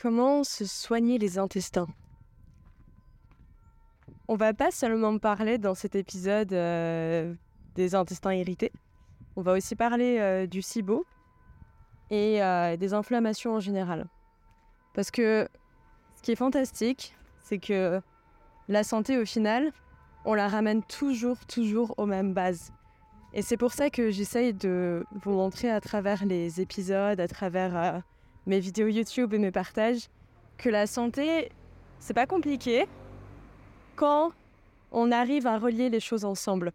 Comment se soigner les intestins? On va pas seulement parler dans cet épisode euh, des intestins irrités, on va aussi parler euh, du SIBO et euh, des inflammations en général. Parce que ce qui est fantastique, c'est que la santé au final, on la ramène toujours, toujours aux mêmes bases. Et c'est pour ça que j'essaye de vous montrer à travers les épisodes, à travers mes vidéos YouTube et mes partages, que la santé, c'est pas compliqué quand on arrive à relier les choses ensemble.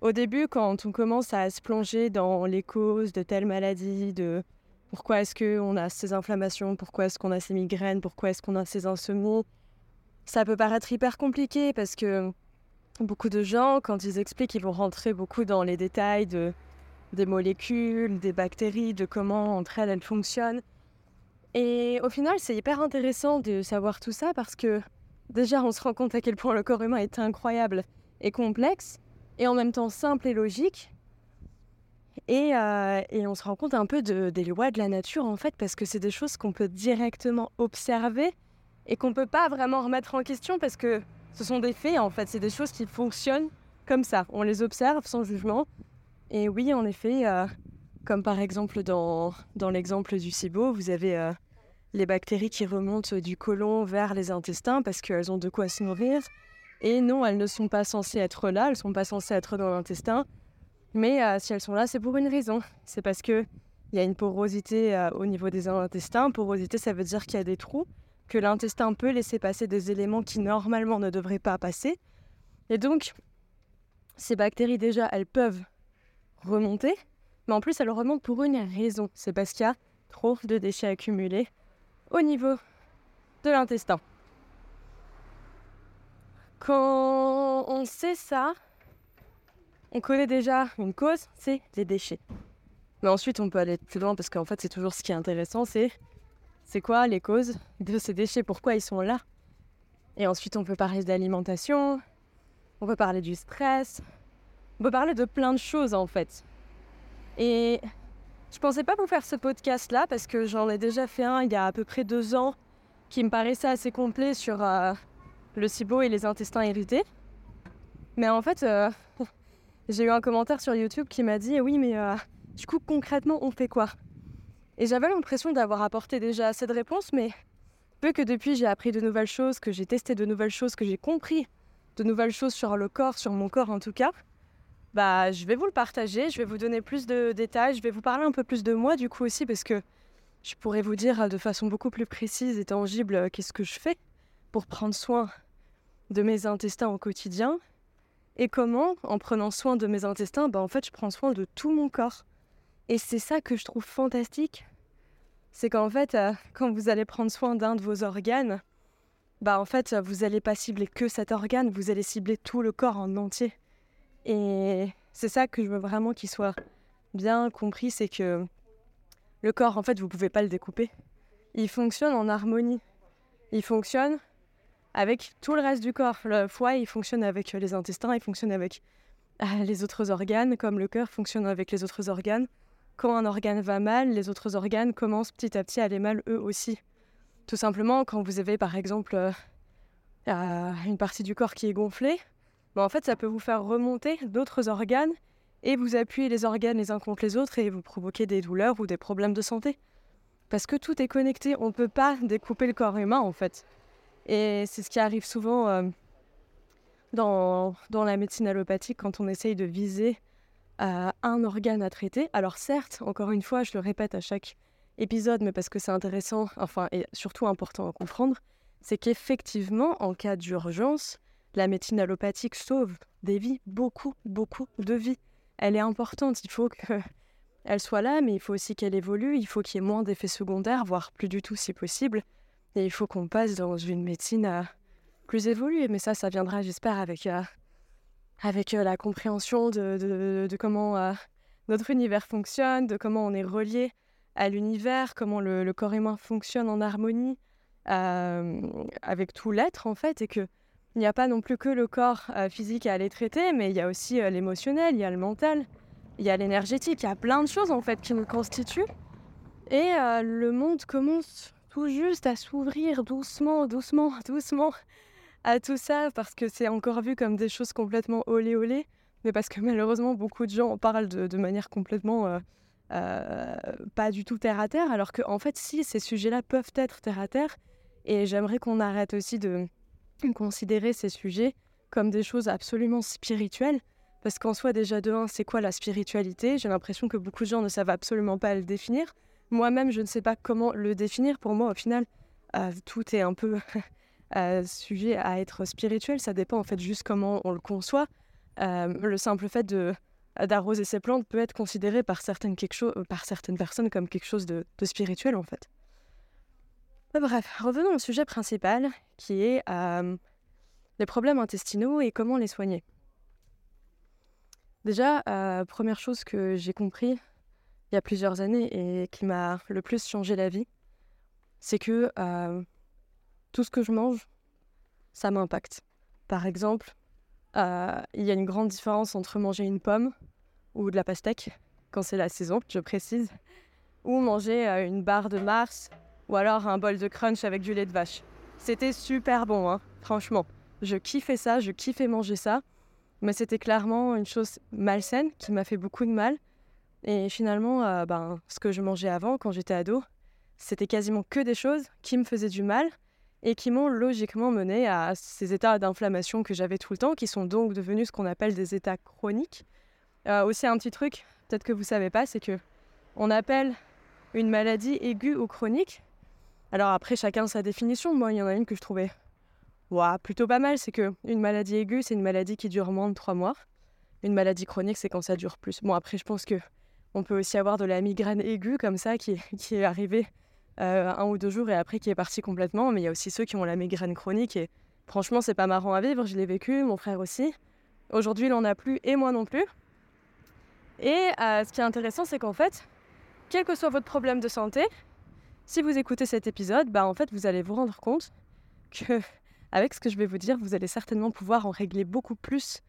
Au début, quand on commence à se plonger dans les causes de telle maladie, de pourquoi est-ce qu'on a ces inflammations, pourquoi est-ce qu'on a ces migraines, pourquoi est-ce qu'on a ces insomnies, ça peut paraître hyper compliqué parce que beaucoup de gens, quand ils expliquent, ils vont rentrer beaucoup dans les détails de, des molécules, des bactéries, de comment entre elles, elles fonctionnent. Et au final, c'est hyper intéressant de savoir tout ça parce que déjà, on se rend compte à quel point le corps humain est incroyable et complexe, et en même temps simple et logique. Et, euh, et on se rend compte un peu de, des lois de la nature, en fait, parce que c'est des choses qu'on peut directement observer et qu'on ne peut pas vraiment remettre en question parce que ce sont des faits, en fait. C'est des choses qui fonctionnent comme ça. On les observe sans jugement. Et oui, en effet, euh, comme par exemple dans, dans l'exemple du SIBO, vous avez euh, les bactéries qui remontent du côlon vers les intestins parce qu'elles ont de quoi se nourrir. Et non, elles ne sont pas censées être là, elles ne sont pas censées être dans l'intestin. Mais euh, si elles sont là, c'est pour une raison. C'est parce qu'il y a une porosité euh, au niveau des intestins. Porosité, ça veut dire qu'il y a des trous, que l'intestin peut laisser passer des éléments qui normalement ne devraient pas passer. Et donc, ces bactéries, déjà, elles peuvent remonter. Mais en plus, elles remontent pour une raison. C'est parce qu'il y a trop de déchets accumulés au niveau de l'intestin. Quand on sait ça, on connaît déjà une cause, c'est les déchets. Mais ensuite, on peut aller plus loin parce qu'en fait, c'est toujours ce qui est intéressant, c'est c'est quoi les causes de ces déchets, pourquoi ils sont là? Et ensuite, on peut parler d'alimentation, on peut parler du stress, on peut parler de plein de choses en fait. Et je pensais pas vous faire ce podcast là parce que j'en ai déjà fait un il y a à peu près deux ans qui me paraissait assez complet sur euh, le SIBO et les intestins irrités. Mais en fait, euh, j'ai eu un commentaire sur YouTube qui m'a dit Oui, mais euh, du coup, concrètement, on fait quoi? Et j'avais l'impression d'avoir apporté déjà assez de réponses, mais peu que depuis j'ai appris de nouvelles choses, que j'ai testé de nouvelles choses, que j'ai compris de nouvelles choses sur le corps, sur mon corps en tout cas, bah, je vais vous le partager, je vais vous donner plus de détails, je vais vous parler un peu plus de moi du coup aussi, parce que je pourrais vous dire de façon beaucoup plus précise et tangible euh, qu'est-ce que je fais pour prendre soin de mes intestins au quotidien et comment, en prenant soin de mes intestins, bah en fait, je prends soin de tout mon corps. Et c'est ça que je trouve fantastique. C'est qu'en fait, euh, quand vous allez prendre soin d'un de vos organes, bah en fait, vous n'allez pas cibler que cet organe, vous allez cibler tout le corps en entier. Et c'est ça que je veux vraiment qu'il soit bien compris, c'est que le corps, en fait, vous pouvez pas le découper. Il fonctionne en harmonie. Il fonctionne avec tout le reste du corps. Le foie, il fonctionne avec les intestins, il fonctionne avec euh, les autres organes, comme le cœur fonctionne avec les autres organes. Quand un organe va mal, les autres organes commencent petit à petit à aller mal eux aussi. Tout simplement, quand vous avez par exemple euh, euh, une partie du corps qui est gonflée, ben, en fait, ça peut vous faire remonter d'autres organes et vous appuyer les organes les uns contre les autres et vous provoquer des douleurs ou des problèmes de santé. Parce que tout est connecté, on ne peut pas découper le corps humain en fait. Et c'est ce qui arrive souvent euh, dans, dans, la médecine allopathique quand on essaye de viser euh, un organe à traiter. Alors certes, encore une fois, je le répète à chaque épisode, mais parce que c'est intéressant, enfin, et surtout important à comprendre, c'est qu'effectivement, en cas d'urgence, la médecine allopathique sauve des vies, beaucoup, beaucoup de vies. Elle est importante, il faut qu'elle soit là, mais il faut aussi qu'elle évolue, il faut qu'il y ait moins d'effets secondaires, voire plus du tout si possible. Et il faut qu'on passe dans une médecine euh, plus évoluée. Mais ça, ça viendra, j'espère, avec, euh, avec euh, la compréhension de, de, comment notre univers fonctionne, de comment on est relié à l'univers, comment le, le, corps humain fonctionne en harmonie avec tout l'être, en fait, et que il n'y a pas non plus que le corps physique à aller traiter, mais il y a aussi l'émotionnel, il y a le mental, il y a l'énergétique, il y a plein de choses en fait qui nous constituent. Et le monde commence tout juste à s'ouvrir doucement, doucement, doucement à tout ça parce que c'est encore vu comme des choses complètement olé olé, mais parce que malheureusement beaucoup de gens en parlent de, manière complètement euh, euh, pas du tout terre à terre, alors qu'en en fait si ces sujets-là peuvent être terre à terre, et j'aimerais qu'on arrête aussi de considérer ces sujets comme des choses absolument spirituelles, parce qu'en soi déjà de un, c'est quoi la spiritualité? J'ai l'impression que beaucoup de gens ne savent absolument pas le définir. Moi-même, je ne sais pas comment le définir. Pour moi, au final, euh, tout est un peu euh, sujet à être spirituel. Ça dépend en fait juste comment on le conçoit. Euh, le simple fait de d'arroser ses plantes peut être considéré par certaines, quelque par certaines personnes comme quelque chose de, spirituel en fait. Bref, revenons au sujet principal qui est les problèmes intestinaux et comment les soigner. Déjà, première chose que j'ai compris il y a plusieurs années et qui m'a le plus changé la vie, c'est que tout ce que je mange, ça m'impacte. Par exemple, il y a une grande différence entre manger une pomme ou de la pastèque, quand c'est la saison, je précise, ou manger une barre de Mars ou alors un bol de crunch avec du lait de vache. C'était super bon, hein, franchement. Je kiffais ça, je kiffais manger ça, mais c'était clairement une chose malsaine qui m'a fait beaucoup de mal. Et finalement, euh, ben, ce que je mangeais avant, quand j'étais ado, c'était quasiment que des choses qui me faisaient du mal et qui m'ont logiquement mené à ces états d'inflammation que j'avais tout le temps, qui sont donc devenus ce qu'on appelle des états chroniques. Euh, aussi un petit truc, peut-être que vous savez pas, c'est que on appelle une maladie aiguë ou chronique. Alors après, chacun sa définition. Moi, il y en a une que je trouvais plutôt pas mal, c'est que une maladie aiguë, c'est une maladie qui dure moins de trois mois. Une maladie chronique, c'est quand ça dure plus. Bon, après, je pense que on peut aussi avoir de la migraine aiguë comme ça qui, qui est arrivée euh, un ou deux jours et après qui est parti complètement. Mais il y a aussi ceux qui ont la migraine chronique et franchement, c'est pas marrant à vivre. Je l'ai vécu, mon frère aussi. Aujourd'hui, il en a plus et moi non plus. Et euh, ce qui est intéressant, c'est qu'en fait, quel que soit votre problème de santé, si vous écoutez cet épisode, bah en fait, vous allez vous rendre compte que, avec ce que je vais vous dire, vous allez certainement pouvoir en régler beaucoup plus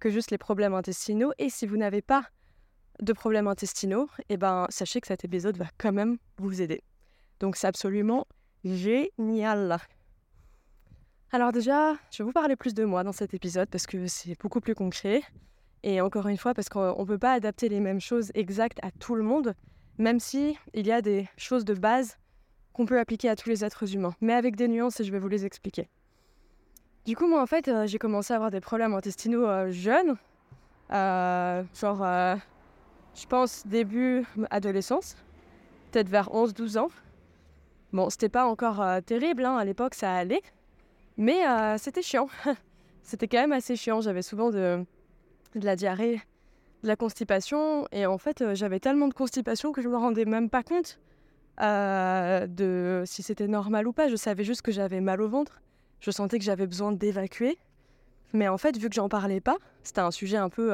que juste les problèmes intestinaux. Et si vous n'avez pas de problèmes intestinaux, et eh ben, sachez que cet épisode va quand même vous aider. Donc c'est absolument génial. Alors déjà, je vais vous parler plus de moi dans cet épisode parce que c'est beaucoup plus concret. Et encore une fois, parce qu'on ne peut pas adapter les mêmes choses exactes à tout le monde, même si y a des choses de base qu'on peut appliquer à tous les êtres humains, mais avec des nuances et je vais vous les expliquer. Du coup, moi en fait, euh, j'ai commencé à avoir des problèmes intestinaux euh, jeunes, euh, genre, je pense, début adolescence, peut-être vers 11-12 ans. Bon, c'était pas encore euh, terrible, hein, à l'époque ça allait, mais euh, c'était chiant. c'était quand même assez chiant. J'avais souvent de, de, la diarrhée, de la constipation, et en fait euh, j'avais tellement de constipation que je me rendais même pas compte de si c'était normal ou pas. Je savais juste que j'avais mal au ventre. Je sentais que j'avais besoin d'évacuer, mais en fait vu que j'en parlais pas, c'était un sujet un peu.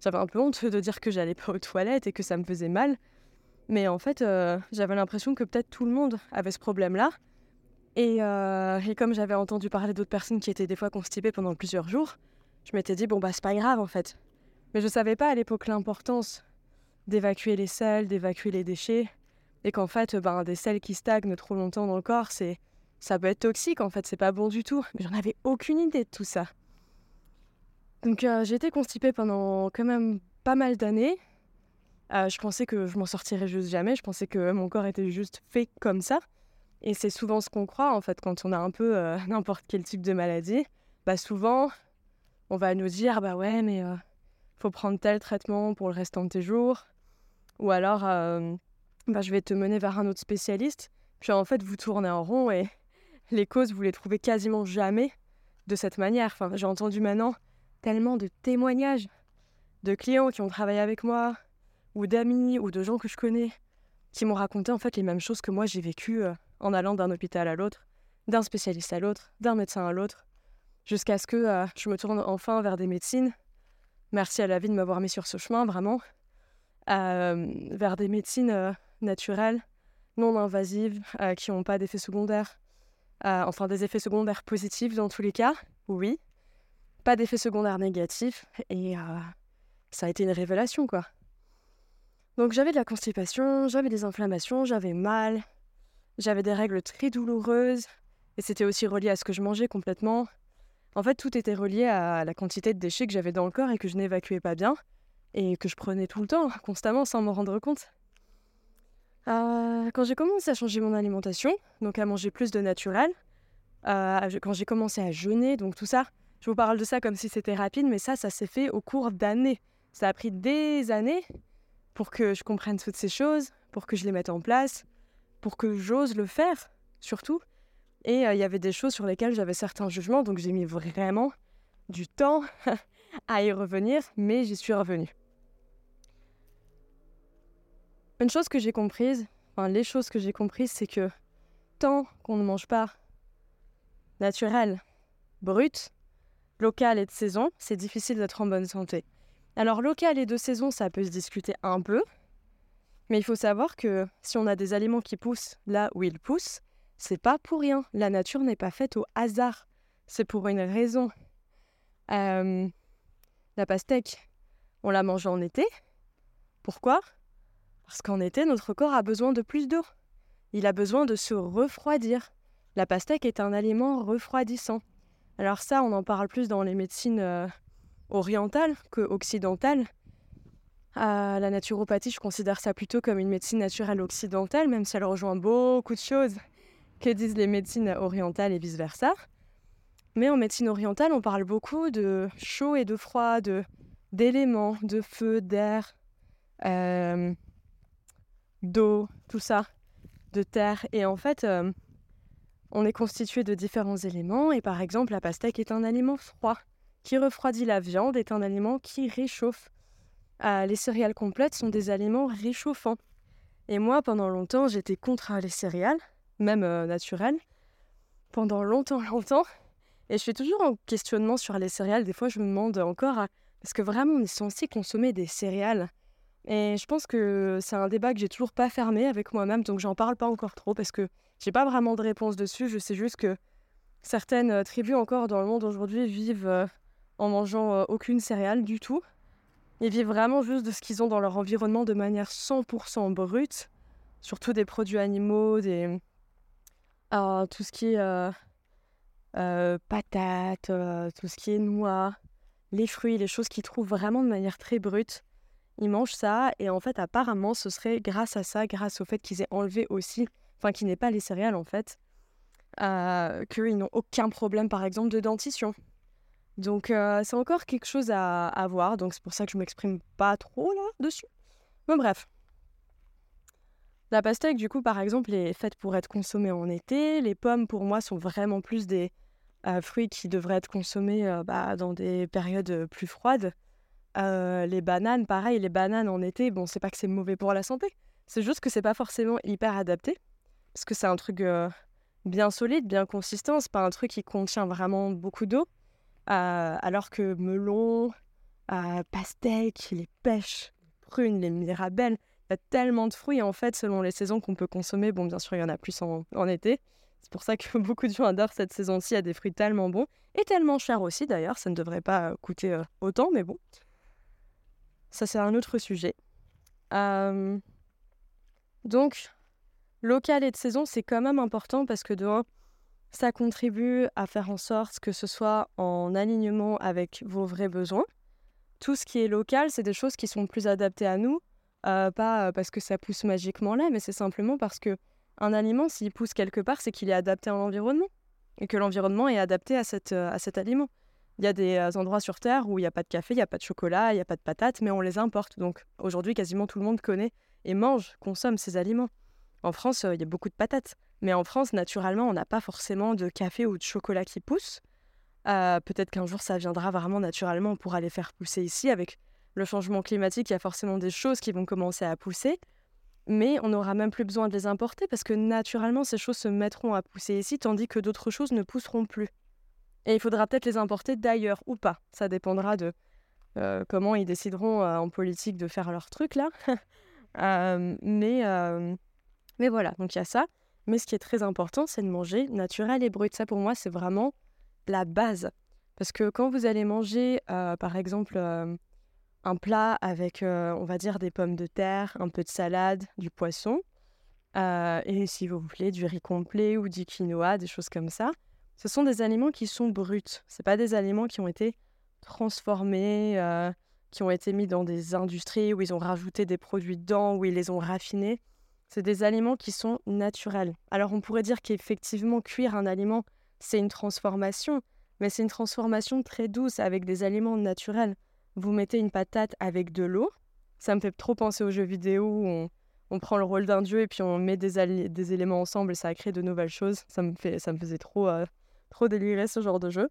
j'avais un peu honte de dire que j'allais pas aux toilettes et que ça me faisait mal. Mais en fait, euh, j'avais l'impression que peut-être tout le monde avait ce problème-là. Euh, et, comme j'avais entendu parler d'autres personnes qui étaient des fois constipées pendant plusieurs jours, je m'étais dit, bon, bah, c'est pas grave en fait. Mais je savais pas à l'époque l'importance d'évacuer les sels, d'évacuer les déchets. Qu'en fait, ben, des sels qui stagnent trop longtemps dans le corps, c'est, ça peut être toxique en fait, c'est pas bon du tout. Mais j'en avais aucune idée de tout ça. Donc euh, j'ai été constipée pendant quand même pas mal d'années. Euh, je pensais que je m'en sortirais juste jamais. Je pensais que mon corps était juste fait comme ça. Et c'est souvent ce qu'on croit, en fait, quand on a un peu euh, n'importe quel type de maladie. Bah, souvent, on va nous dire Bah ouais, mais euh, faut prendre tel traitement pour le restant de tes jours. Ou alors, bah, je vais te mener vers un autre spécialiste. Puis en fait, vous tournez en rond et les causes, vous les trouvez quasiment jamais de cette manière. Enfin, j'ai entendu maintenant tellement de témoignages de clients qui ont travaillé avec moi, ou d'amis ou de gens que je connais qui m'ont raconté en fait les mêmes choses que moi j'ai vécues euh, en allant d'un hôpital à l'autre, d'un spécialiste à l'autre, d'un médecin à l'autre, jusqu'à ce que euh, je me tourne enfin vers des médecines. Merci à la vie de m'avoir mis sur ce chemin, vraiment, euh, vers des médecines naturelles, non invasives, qui n'ont pas d'effets secondaires, enfin des effets secondaires positifs dans tous les cas, oui, pas d'effets secondaires négatifs, et ça a été une révélation quoi. Donc j'avais de la constipation, j'avais des inflammations, j'avais mal. J'avais des règles très douloureuses et c'était aussi relié à ce que je mangeais complètement. En fait, tout était relié à la quantité de déchets que j'avais dans le corps et que je n'évacuais pas bien et que je prenais tout le temps, constamment, sans m'en rendre compte. Euh, quand j'ai commencé à changer mon alimentation, donc à manger plus de naturel, euh, quand j'ai commencé à jeûner, donc tout ça, je vous parle de ça comme si c'était rapide, mais ça, ça s'est fait au cours d'années. Ça a pris des années pour que je comprenne toutes ces choses, pour que je les mette en place, pour que j'ose le faire, surtout. Et euh, il y avait des choses sur lesquelles j'avais certains jugements, donc j'ai mis vraiment du temps à y revenir, mais j'y suis revenue. Une chose que j'ai comprise, enfin les choses que j'ai comprises, c'est que tant qu'on ne mange pas naturel, brut, local et de saison, c'est difficile d'être en bonne santé. Alors local et de saison, ça peut se discuter un peu, mais il faut savoir que si on a des aliments qui poussent là où ils poussent, c'est pas pour rien. La nature n'est pas faite au hasard. C'est pour une raison. Euh, la pastèque, on la mange en été. Pourquoi? Parce qu'en été, notre corps a besoin de plus d'eau. Il a besoin de se refroidir. La pastèque est un aliment refroidissant. Alors ça, on en parle plus dans les médecines euh, orientales que occidentales. Euh, la naturopathie, je considère ça plutôt comme une médecine naturelle occidentale, même si elle rejoint beaucoup de choses que disent les médecines orientales et vice-versa. Mais en médecine orientale, on parle beaucoup de chaud et de froid, de d'éléments, de feu, d'air, euh, d'eau, tout ça, de terre. Et en fait, euh, on est constitué de différents éléments. Et par exemple, la pastèque est un aliment froid qui refroidit la viande, est un aliment qui réchauffe. Euh, les céréales complètes sont des aliments réchauffants. Et moi, pendant longtemps, j'étais contre les céréales même euh, naturel, pendant longtemps, longtemps. Et je suis toujours en questionnement sur les céréales. Des fois, je me demande encore, est-ce que vraiment on est censé consommer des céréales Et je pense que c'est un débat que j'ai toujours pas fermé avec moi-même, donc j'en parle pas encore trop parce que j'ai pas vraiment de réponse dessus. Je sais juste que certaines euh, tribus encore dans le monde aujourd'hui vivent euh, en mangeant aucune céréale du tout. Ils vivent vraiment juste de ce qu'ils ont dans leur environnement de manière 100% brute, surtout des produits animaux, des, tout ce qui est euh, euh, patates, euh, tout ce qui est noix, les fruits, les choses qu'ils trouvent vraiment de manière très brute. Ils mangent ça et en fait apparemment ce serait grâce à ça, grâce au fait qu'ils aient enlevé aussi, enfin qu'ils n'aient pas les céréales en fait, qu'ils n'ont aucun problème par exemple de dentition. Donc c'est encore quelque chose à, voir, donc c'est pour ça que je m'exprime pas trop là dessus. Mais bref, la pastèque, du coup, par exemple, est faite pour être consommée en été. Les pommes, pour moi, sont vraiment plus des euh, fruits qui devraient être consommés euh, bah, dans des périodes euh, plus froides. Les bananes, pareil, les bananes en été, bon, c'est pas que c'est mauvais pour la santé. C'est juste que c'est pas forcément hyper adapté. Parce que c'est un truc bien solide, bien consistant. C'est pas un truc qui contient vraiment beaucoup d'eau. alors que melon, pastèque, les pêches, les prunes, les mirabelles, il y a tellement de fruits en fait selon les saisons qu'on peut consommer. Bon, bien sûr, il y en a plus en, été. C'est pour ça que beaucoup de gens adorent cette saison-ci. Il y a des fruits tellement bons et tellement chers aussi d'ailleurs. Ça ne devrait pas coûter euh, autant, mais bon. Ça, c'est un autre sujet. Euh, donc, local et de saison, c'est quand même important parce que de ça contribue à faire en sorte que ce soit en alignement avec vos vrais besoins. Tout ce qui est local, c'est des choses qui sont plus adaptées à nous, euh, pas parce que ça pousse magiquement là, mais c'est simplement parce que un aliment, s'il pousse quelque part, c'est qu'il est adapté à l'environnement et que l'environnement est adapté à cet aliment. Il y a des endroits sur Terre où il n'y a pas de café, il n'y a pas de chocolat, il n'y a pas de patates, mais on les importe. Donc aujourd'hui, quasiment tout le monde connaît et mange, consomme ces aliments. En France, il y a beaucoup de patates. Mais en France, naturellement, on n'a pas forcément de café ou de chocolat qui poussent. Peut-être qu'un jour, ça viendra vraiment naturellement, pour aller les faire pousser ici avec le changement climatique, il y a forcément des choses qui vont commencer à pousser, mais on n'aura même plus besoin de les importer parce que naturellement, ces choses se mettront à pousser ici, tandis que d'autres choses ne pousseront plus. Et il faudra peut-être les importer d'ailleurs ou pas. Ça dépendra de euh, comment ils décideront euh, en politique de faire leur truc là. Euh, mais, mais voilà, donc il y a ça. Mais ce qui est très important, c'est de manger naturel et brut. Ça, pour moi, c'est vraiment la base. Parce que quand vous allez manger, par exemple, un plat avec, on va dire, des pommes de terre, un peu de salade, du poisson, et si vous voulez du riz complet ou du quinoa, des choses comme ça. Ce sont des aliments qui sont bruts. Ce pas des aliments qui ont été transformés, euh, qui ont été mis dans des industries où ils ont rajouté des produits dedans, où ils les ont raffinés. C'est des aliments qui sont naturels. Alors on pourrait dire qu'effectivement cuire un aliment, c'est une transformation, mais c'est une transformation très douce avec des aliments naturels. Vous mettez une patate avec de l'eau, ça me fait trop penser aux jeux vidéo où on, prend le rôle d'un dieu et puis on met des, des, éléments ensemble et ça crée de nouvelles choses. Ça me, fait, ça me faisait trop, euh, trop délirer ce genre de jeu.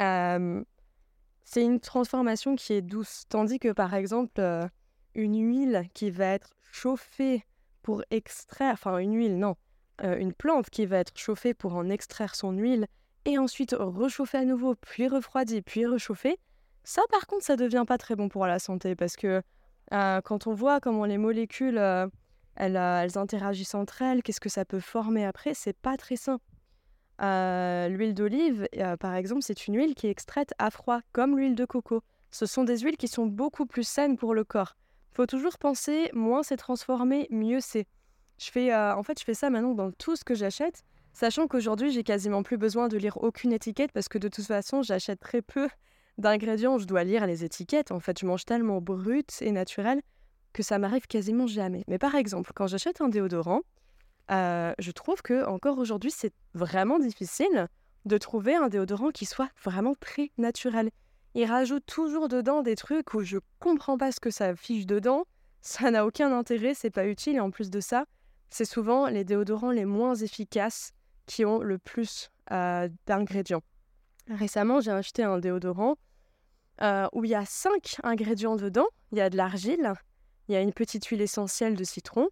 Euh, c'est une transformation qui est douce. Tandis que par exemple, euh, une huile qui va être chauffée pour extraire, enfin une huile, non, une plante qui va être chauffée pour en extraire son huile et ensuite rechauffée à nouveau, puis refroidie, puis réchauffée, ça par contre, ça devient pas très bon pour la santé parce que euh, quand on voit comment les molécules, euh, elles, euh, elles, interagissent entre elles, qu'est-ce que ça peut former après, c'est pas très sain. L'huile d'olive, par exemple, c'est une huile qui est extraite à froid, comme l'huile de coco. Ce sont des huiles qui sont beaucoup plus saines pour le corps. Faut toujours penser, moins c'est transformé, mieux c'est. Je fais, en fait, je fais ça maintenant dans tout ce que j'achète, sachant qu'aujourd'hui, j'ai quasiment plus besoin de lire aucune étiquette parce que de toute façon, j'achète très peu d'ingrédients, je dois lire les étiquettes. En fait, je mange tellement brut et naturel que ça m'arrive quasiment jamais. Mais par exemple, quand j'achète un déodorant, euh, je trouve que encore aujourd'hui, c'est vraiment difficile de trouver un déodorant qui soit vraiment très naturel. Il rajoute toujours dedans des trucs où je comprends pas ce que ça affiche dedans. Ça n'a aucun intérêt, c'est pas utile. Et en plus de ça, c'est souvent les déodorants les moins efficaces qui ont le plus euh, d'ingrédients. Récemment, j'ai acheté un déodorant euh, où il y a cinq ingrédients dedans. Il y a de l'argile, il y a une petite huile essentielle de citron,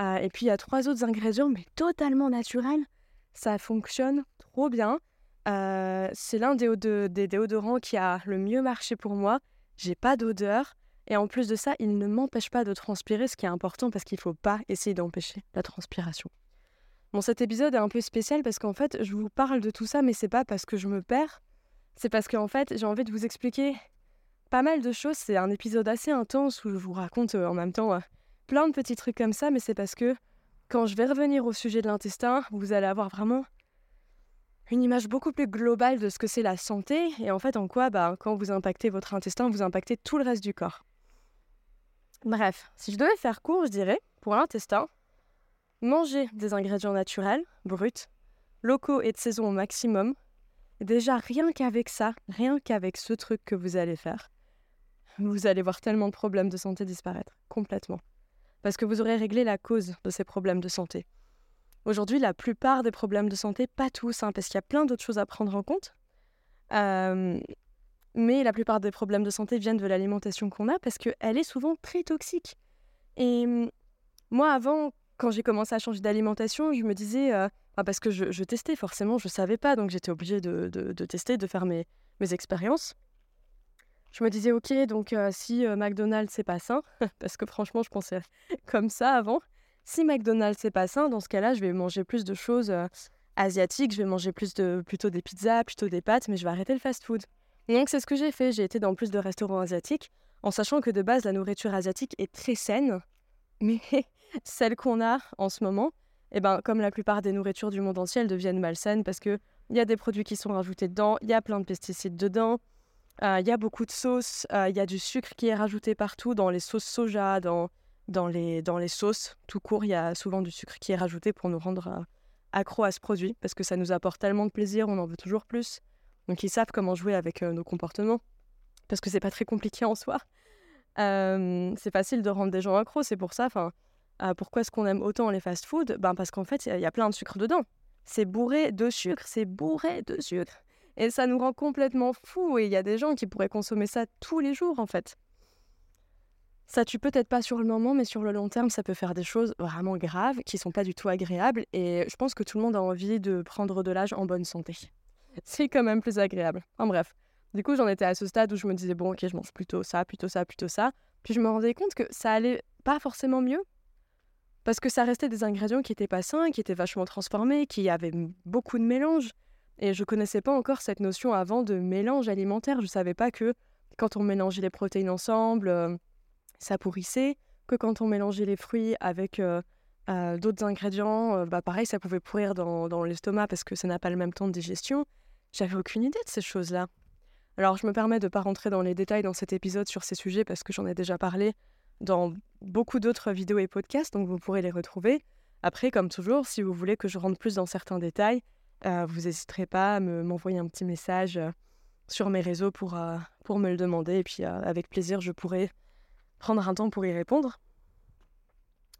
euh, et puis il y a trois autres ingrédients, mais totalement naturels. Ça fonctionne trop bien. Euh, c'est l'un des, des, déodorants qui a le mieux marché pour moi. J'ai pas d'odeur. Et en plus de ça, il ne m'empêche pas de transpirer, ce qui est important parce qu'il ne faut pas essayer d'empêcher la transpiration. Bon, cet épisode est un peu spécial parce qu'en fait, je vous parle de tout ça, mais c'est pas parce que je me perds, c'est parce qu'en fait, j'ai envie de vous expliquer pas mal de choses. C'est un épisode assez intense où je vous raconte euh, en même temps euh, plein de petits trucs comme ça, mais c'est parce que quand je vais revenir au sujet de l'intestin, vous allez avoir vraiment une image beaucoup plus globale de ce que c'est la santé et en fait en quoi, bah, quand vous impactez votre intestin, vous impactez tout le reste du corps. Bref, si je devais faire court, je dirais, pour l'intestin, manger des ingrédients naturels, bruts, locaux et de saison au maximum, Déjà, rien qu'avec ça, rien qu'avec ce truc que vous allez faire, vous allez voir tellement de problèmes de santé disparaître, complètement. Parce que vous aurez réglé la cause de ces problèmes de santé. Aujourd'hui, la plupart des problèmes de santé, pas tous, hein, parce qu'il y a plein d'autres choses à prendre en compte, euh, mais la plupart des problèmes de santé viennent de l'alimentation qu'on a parce qu'elle est souvent très toxique. Et hum, moi, avant, quand j'ai commencé à changer d'alimentation, je me disais, euh, ah, parce que je, testais forcément, je savais pas, donc j'étais obligée de, tester, de faire mes expériences. Je me disais, ok, donc si McDonald's c'est pas sain, parce que franchement je pensais comme ça avant, si McDonald's c'est pas sain, dans ce cas-là, je vais manger plus de choses asiatiques, je vais manger plus de, plutôt des pizzas, plutôt des pâtes, mais je vais arrêter le fast-food. Donc c'est ce que j'ai fait, j'ai été dans plus de restaurants asiatiques, en sachant que de base la nourriture asiatique est très saine, mais celle qu'on a en ce moment, eh ben, comme la plupart des nourritures du monde entier, elles deviennent malsaines parce qu'il y a des produits qui sont rajoutés dedans, il y a plein de pesticides dedans, il y a beaucoup de sauces, il y a du sucre qui est rajouté partout, dans les sauces soja, dans, dans, les, dans les sauces. Tout court, il y a souvent du sucre qui est rajouté pour nous rendre accro à ce produit parce que ça nous apporte tellement de plaisir, on en veut toujours plus. Donc ils savent comment jouer avec nos comportements parce que c'est pas très compliqué en soi. c'est facile de rendre des gens accros, c'est pour ça. Enfin, pourquoi est-ce qu'on aime autant les fast-foods? Ben Parce qu'en fait, il y, a plein de sucre dedans. C'est bourré de sucre, c'est bourré de sucre. Et ça nous rend complètement fous. Et il y a des gens qui pourraient consommer ça tous les jours, en fait. Ça tue peut-être pas sur le moment, mais sur le long terme, ça peut faire des choses vraiment graves qui sont pas du tout agréables. Et je pense que tout le monde a envie de prendre de l'âge en bonne santé. C'est quand même plus agréable. En bref. Du coup, j'en étais à ce stade où je me disais, bon, ok, je mange plutôt ça, plutôt ça, plutôt ça. Puis je me rendais compte que ça allait pas forcément mieux, parce que ça restait des ingrédients qui étaient pas sains, qui étaient vachement transformés, qui avaient beaucoup de mélange. Et je connaissais pas encore cette notion avant de mélange alimentaire. Je savais pas que quand on mélangeait les protéines ensemble, euh, ça pourrissait, que quand on mélangeait les fruits avec euh, d'autres ingrédients, bah pareil, ça pouvait pourrir dans, l'estomac parce que ça n'a pas le même temps de digestion. J'avais aucune idée de ces choses-là. Alors je me permets de ne pas rentrer dans les détails dans cet épisode sur ces sujets parce que j'en ai déjà parlé dans beaucoup d'autres vidéos et podcasts, donc vous pourrez les retrouver. Après, comme toujours, si vous voulez que je rentre plus dans certains détails, euh, vous n'hésiterez pas à m'envoyer un petit message euh, sur mes réseaux pour, euh, pour me le demander. Et puis, avec plaisir, je pourrai prendre un temps pour y répondre.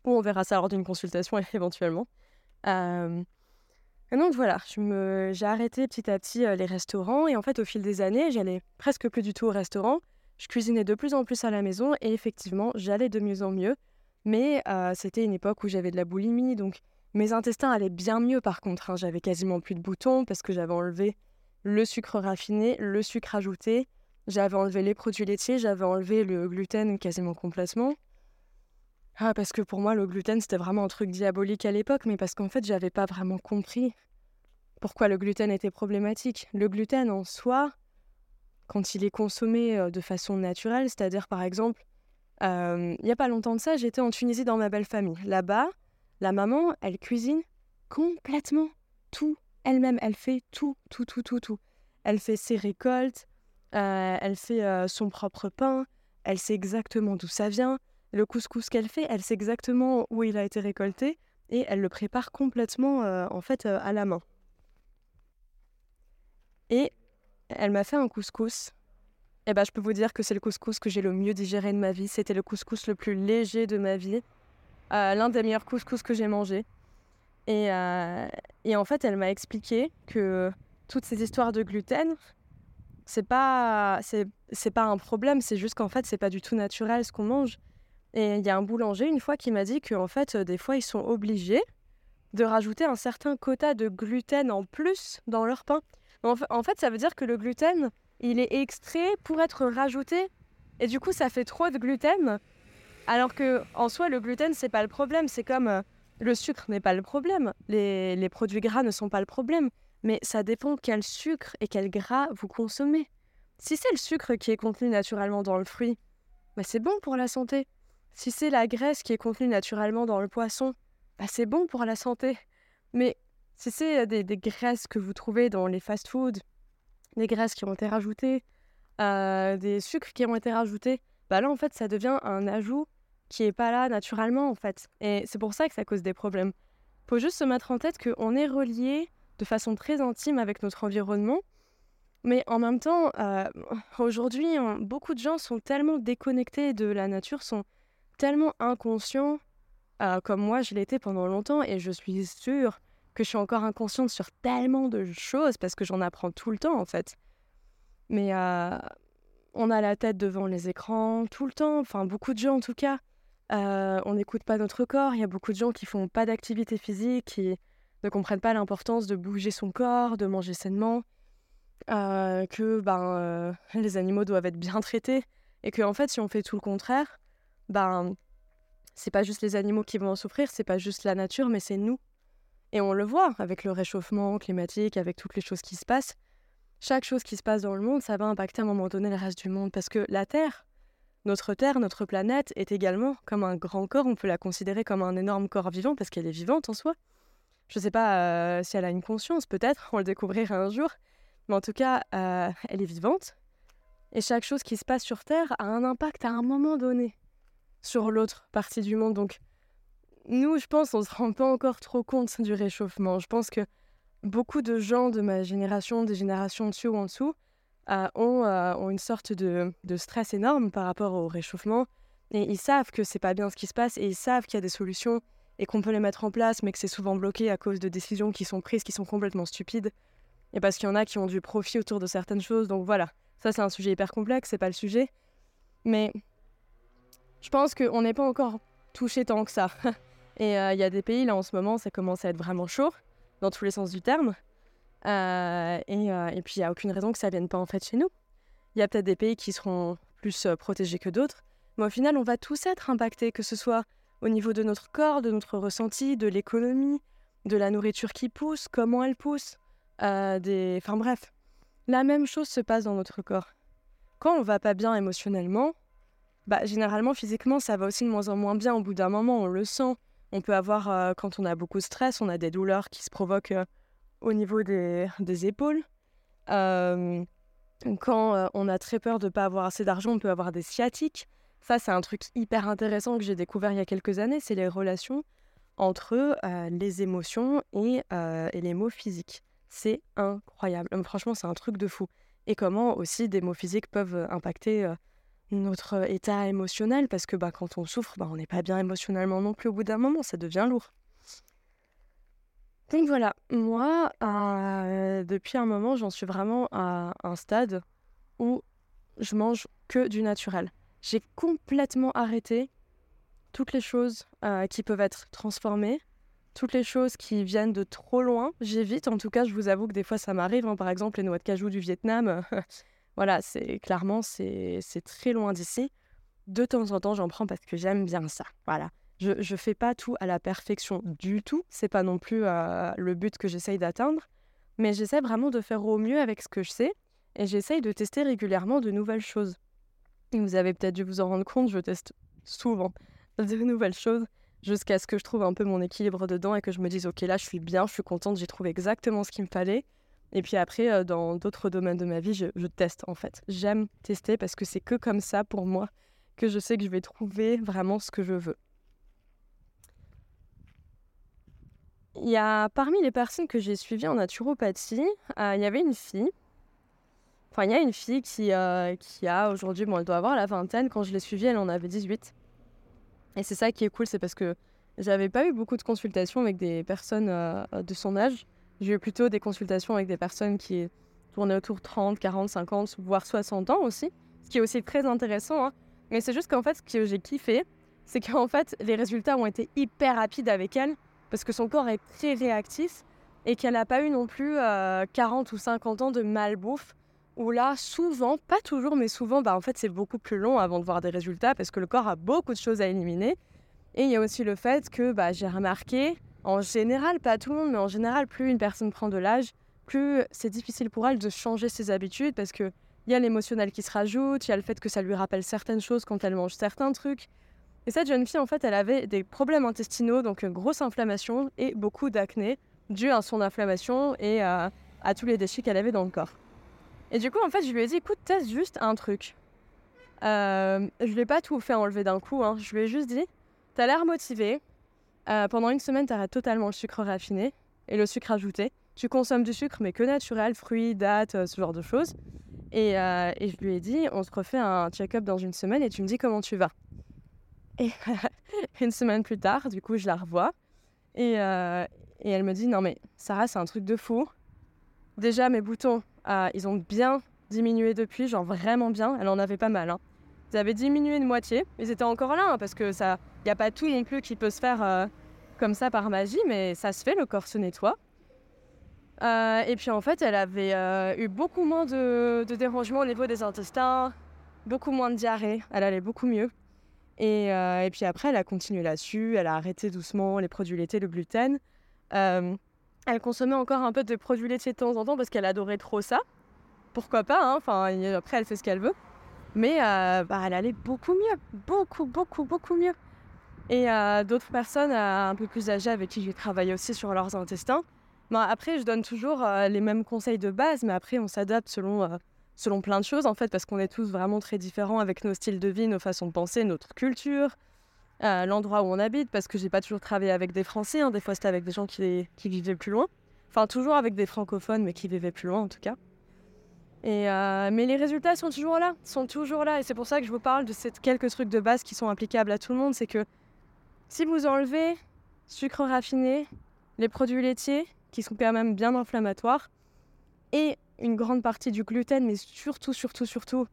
Ou on verra ça lors d'une consultation éventuellement. Et donc voilà, j'ai arrêté petit à petit les restaurants. Et en fait, au fil des années, j'allais presque plus du tout au restaurant. Je cuisinais de plus en plus à la maison. Et effectivement, j'allais de mieux en mieux. Mais c'était une époque où j'avais de la boulimie, donc mes intestins allaient bien mieux par contre. Hein. J'avais quasiment plus de boutons parce que j'avais enlevé le sucre raffiné, le sucre ajouté, j'avais enlevé les produits laitiers, j'avais enlevé le gluten quasiment complètement. Ah, parce que pour moi, le gluten, c'était vraiment un truc diabolique à l'époque, mais parce qu'en fait, j'avais pas vraiment compris pourquoi le gluten était problématique. Le gluten en soi, quand il est consommé de façon naturelle, c'est-à-dire par exemple il n'y a pas longtemps de ça, j'étais en Tunisie dans ma belle famille. Là-bas, la maman, elle cuisine complètement tout elle-même. Elle fait tout, tout, tout, tout, tout. Elle fait ses récoltes, elle fait son propre pain, elle sait exactement d'où ça vient. Le couscous qu'elle fait, elle sait exactement où il a été récolté et elle le prépare complètement en fait à la main. Et elle m'a fait un couscous eh ben, je peux vous dire que c'est le couscous que j'ai le mieux digéré de ma vie. C'était le couscous le plus léger de ma vie. Euh, l'un des meilleurs couscous que j'ai mangé. Et, euh, et, en fait, elle m'a expliqué que toutes ces histoires de gluten, c'est pas, c'est, pas un problème. C'est juste qu'en fait, c'est pas du tout naturel ce qu'on mange. Et il y a un boulanger une fois qui m'a dit qu'en fait, des fois, ils sont obligés de rajouter un certain quota de gluten en plus dans leur pain. En fait, ça veut dire que le gluten, il est extrait pour être rajouté. Et du coup, ça fait trop de gluten. Alors que en soi, le gluten, c'est pas le problème. C'est comme euh, le sucre n'est pas le problème. Les, produits gras ne sont pas le problème. Mais ça dépend quel sucre et quel gras vous consommez. Si c'est le sucre qui est contenu naturellement dans le fruit, bah c'est bon pour la santé. Si c'est la graisse qui est contenue naturellement dans le poisson, bah c'est bon pour la santé. Mais si c'est euh, des, des graisses que vous trouvez dans les fast-foods, des graisses qui ont été rajoutées, euh, des sucres qui ont été rajoutés, bah là en fait ça devient un ajout qui est pas là naturellement en fait. Et c'est pour ça que ça cause des problèmes. Faut juste se mettre en tête qu'on est relié de façon très intime avec notre environnement, mais en même temps, euh, aujourd'hui, beaucoup de gens sont tellement déconnectés de la nature, sont tellement inconscients, euh, comme moi je l'étais pendant longtemps, et je suis sûre que je suis encore inconsciente sur tellement de choses parce que j'en apprends tout le temps en fait. Mais euh, on a la tête devant les écrans tout le temps, enfin beaucoup de gens en tout cas. Euh, on n'écoute pas notre corps, il y a beaucoup de gens qui font pas d'activité physique, qui ne comprennent pas l'importance de bouger son corps, de manger sainement, euh, que ben, les animaux doivent être bien traités et que en fait si on fait tout le contraire, ben c'est pas juste les animaux qui vont en souffrir, c'est pas juste la nature, mais c'est nous et on le voit avec le réchauffement climatique, avec toutes les choses qui se passent. Chaque chose qui se passe dans le monde, ça va impacter à un moment donné le reste du monde. Parce que la Terre, notre Terre, notre planète, est également comme un grand corps. On peut la considérer comme un énorme corps vivant parce qu'elle est vivante en soi. Je ne sais pas euh, si elle a une conscience, peut-être, on le découvrira un jour. Mais en tout cas, euh, elle est vivante. Et chaque chose qui se passe sur Terre a un impact à un moment donné sur l'autre partie du monde. Donc, nous, je pense, on ne se rend pas encore trop compte du réchauffement. Je pense que beaucoup de gens de ma génération, des générations dessus ou en dessous, euh, euh, ont, une sorte de, stress énorme par rapport au réchauffement. Et ils savent que c'est pas bien ce qui se passe et ils savent qu'il y a des solutions et qu'on peut les mettre en place, mais que c'est souvent bloqué à cause de décisions qui sont prises qui sont complètement stupides. Et parce qu'il y en a qui ont du profit autour de certaines choses. Donc voilà, ça c'est un sujet hyper complexe, c'est pas le sujet. Mais je pense qu'on n'est pas encore touché tant que ça. Et euh, il y a des pays, là, en ce moment, ça commence à être vraiment chaud, dans tous les sens du terme. Euh, et, euh, et, puis, il n'y a aucune raison que ça ne vienne pas, en fait, chez nous. Il y a peut-être des pays qui seront plus protégés que d'autres. Mais au final, on va tous être impactés, que ce soit au niveau de notre corps, de notre ressenti, de l'économie, de la nourriture qui pousse, comment elle pousse, des... Enfin bref, la même chose se passe dans notre corps. Quand on va pas bien émotionnellement, bah généralement physiquement ça va aussi de moins en moins bien au bout d'un moment, on le sent On peut avoir, euh, quand on a beaucoup de stress, on a des douleurs qui se provoquent euh, au niveau des, épaules. Euh, quand on a très peur de ne pas avoir assez d'argent, on peut avoir des sciatiques. Ça, c'est un truc hyper intéressant que j'ai découvert il y a quelques années, c'est les relations entre les émotions et, et, les mots physiques. C'est incroyable. Franchement, c'est un truc de fou. Et comment aussi des mots physiques peuvent impacter notre état émotionnel, parce que bah, quand on souffre, bah, on n'est pas bien émotionnellement non plus au bout d'un moment, ça devient lourd. Donc voilà, moi, euh, depuis un moment, j'en suis vraiment à un stade où je mange que du naturel. J'ai complètement arrêté toutes les choses euh, qui peuvent être transformées, toutes les choses qui viennent de trop loin. J'évite, en tout cas, je vous avoue que des fois ça m'arrive. Hein. par exemple, les noix de cajou du Vietnam, Voilà, c'est clairement, c'est très loin d'ici. De temps en temps, j'en prends parce que j'aime bien ça. Voilà. Je ne fais pas tout à la perfection du tout. C'est pas non plus euh, le but que j'essaye d'atteindre. Mais j'essaie vraiment de faire au mieux avec ce que je sais. Et j'essaye de tester régulièrement de nouvelles choses. Et vous avez peut-être dû vous en rendre compte, je teste souvent de nouvelles choses jusqu'à ce que je trouve un peu mon équilibre dedans et que je me dise, ok, là, je suis bien, je suis contente, j'ai trouvé exactement ce qu'il me fallait. Et puis après, euh, dans d'autres domaines de ma vie, je, teste en fait. J'aime tester parce que c'est que comme ça pour moi que je sais que je vais trouver vraiment ce que je veux. Il y a parmi les personnes que j'ai suivies en naturopathie, euh, il y avait une fille. Enfin, il y a une fille qui, euh, qui a aujourd'hui, bon, elle doit avoir la vingtaine. Quand je l'ai suivie, elle en avait 18. Et c'est ça qui est cool, c'est parce que j'avais pas eu beaucoup de consultations avec des personnes de son âge. J'ai eu plutôt des consultations avec des personnes qui tournaient autour de 30, 40, 50, voire 60 ans aussi, ce qui est aussi très intéressant. Hein. Mais c'est juste qu'en fait, ce que j'ai kiffé, c'est qu'en fait, les résultats ont été hyper rapides avec elle, parce que son corps est très réactif et qu'elle n'a pas eu non plus 40 euh, ou 50 ans de malbouffe, où là, souvent, pas toujours, mais souvent, bah, en fait, c'est beaucoup plus long avant de voir des résultats, parce que le corps a beaucoup de choses à éliminer. Et il y a aussi le fait que bah, j'ai remarqué en général, pas tout le monde, mais en général, plus une personne prend de l'âge, plus c'est difficile pour elle de changer ses habitudes parce qu'il y a l'émotionnel qui se rajoute, il y a le fait que ça lui rappelle certaines choses quand elle mange certains trucs. Et cette jeune fille, en fait, elle avait des problèmes intestinaux, donc une grosse inflammation et beaucoup d'acné, dû à son inflammation et à, tous les déchets qu'elle avait dans le corps. Et du coup, en fait, je lui ai dit, écoute, teste juste un truc. Euh, je ne lui ai pas tout fait enlever d'un coup, hein. je lui ai juste dit, t'as l'air motivée, euh, pendant une semaine, tu arrêtes totalement le sucre raffiné et le sucre ajouté. Tu consommes du sucre, mais que naturel, fruits, dates, euh, ce genre de choses. Et, euh, et, je lui ai dit, on se refait un check-up dans une semaine et tu me dis comment tu vas. Et une semaine plus tard, du coup, je la revois. Et, et elle me dit, non mais Sarah, c'est un truc de fou. Déjà, mes boutons, ils ont bien diminué depuis, genre vraiment bien. Elle en avait pas mal. Hein. Ils avaient diminué de moitié. Ils étaient encore là, hein, parce que ça, il n'y a pas tout non plus qui peut se faire euh, comme ça par magie, mais ça se fait, le corps se nettoie. Euh, et puis en fait, elle avait euh, eu beaucoup moins de, dérangements au niveau des intestins, beaucoup moins de diarrhée, elle allait beaucoup mieux. Et, puis après, elle a continué là-dessus, elle a arrêté doucement les produits laitiers, le gluten. elle consommait encore un peu de produits laitiers de temps en temps parce qu'elle adorait trop ça. Pourquoi pas, hein après, elle fait ce qu'elle veut. Mais euh, bah, elle allait beaucoup mieux, beaucoup, beaucoup, beaucoup mieux. Et euh, d'autres personnes euh, un peu plus âgées avec qui j'ai travaillé aussi sur leurs intestins. Bah, après, je donne toujours les mêmes conseils de base, mais après, on s'adapte selon, selon plein de choses, en fait, parce qu'on est tous vraiment très différents avec nos styles de vie, nos façons de penser, notre culture, l'endroit où on habite, parce que j'ai pas toujours travaillé avec des Français, hein. des fois c'était avec des gens qui, qui vivaient plus loin. Enfin, toujours avec des francophones, mais qui vivaient plus loin en tout cas. Euh, mais les résultats sont toujours là, sont toujours là. Et c'est pour ça que je vous parle de ces quelques trucs de base qui sont applicables à tout le monde. C'est que si vous enlevez sucre raffiné, les produits laitiers, qui sont quand même bien inflammatoires, et une grande partie du gluten, mais surtout, surtout, surtout,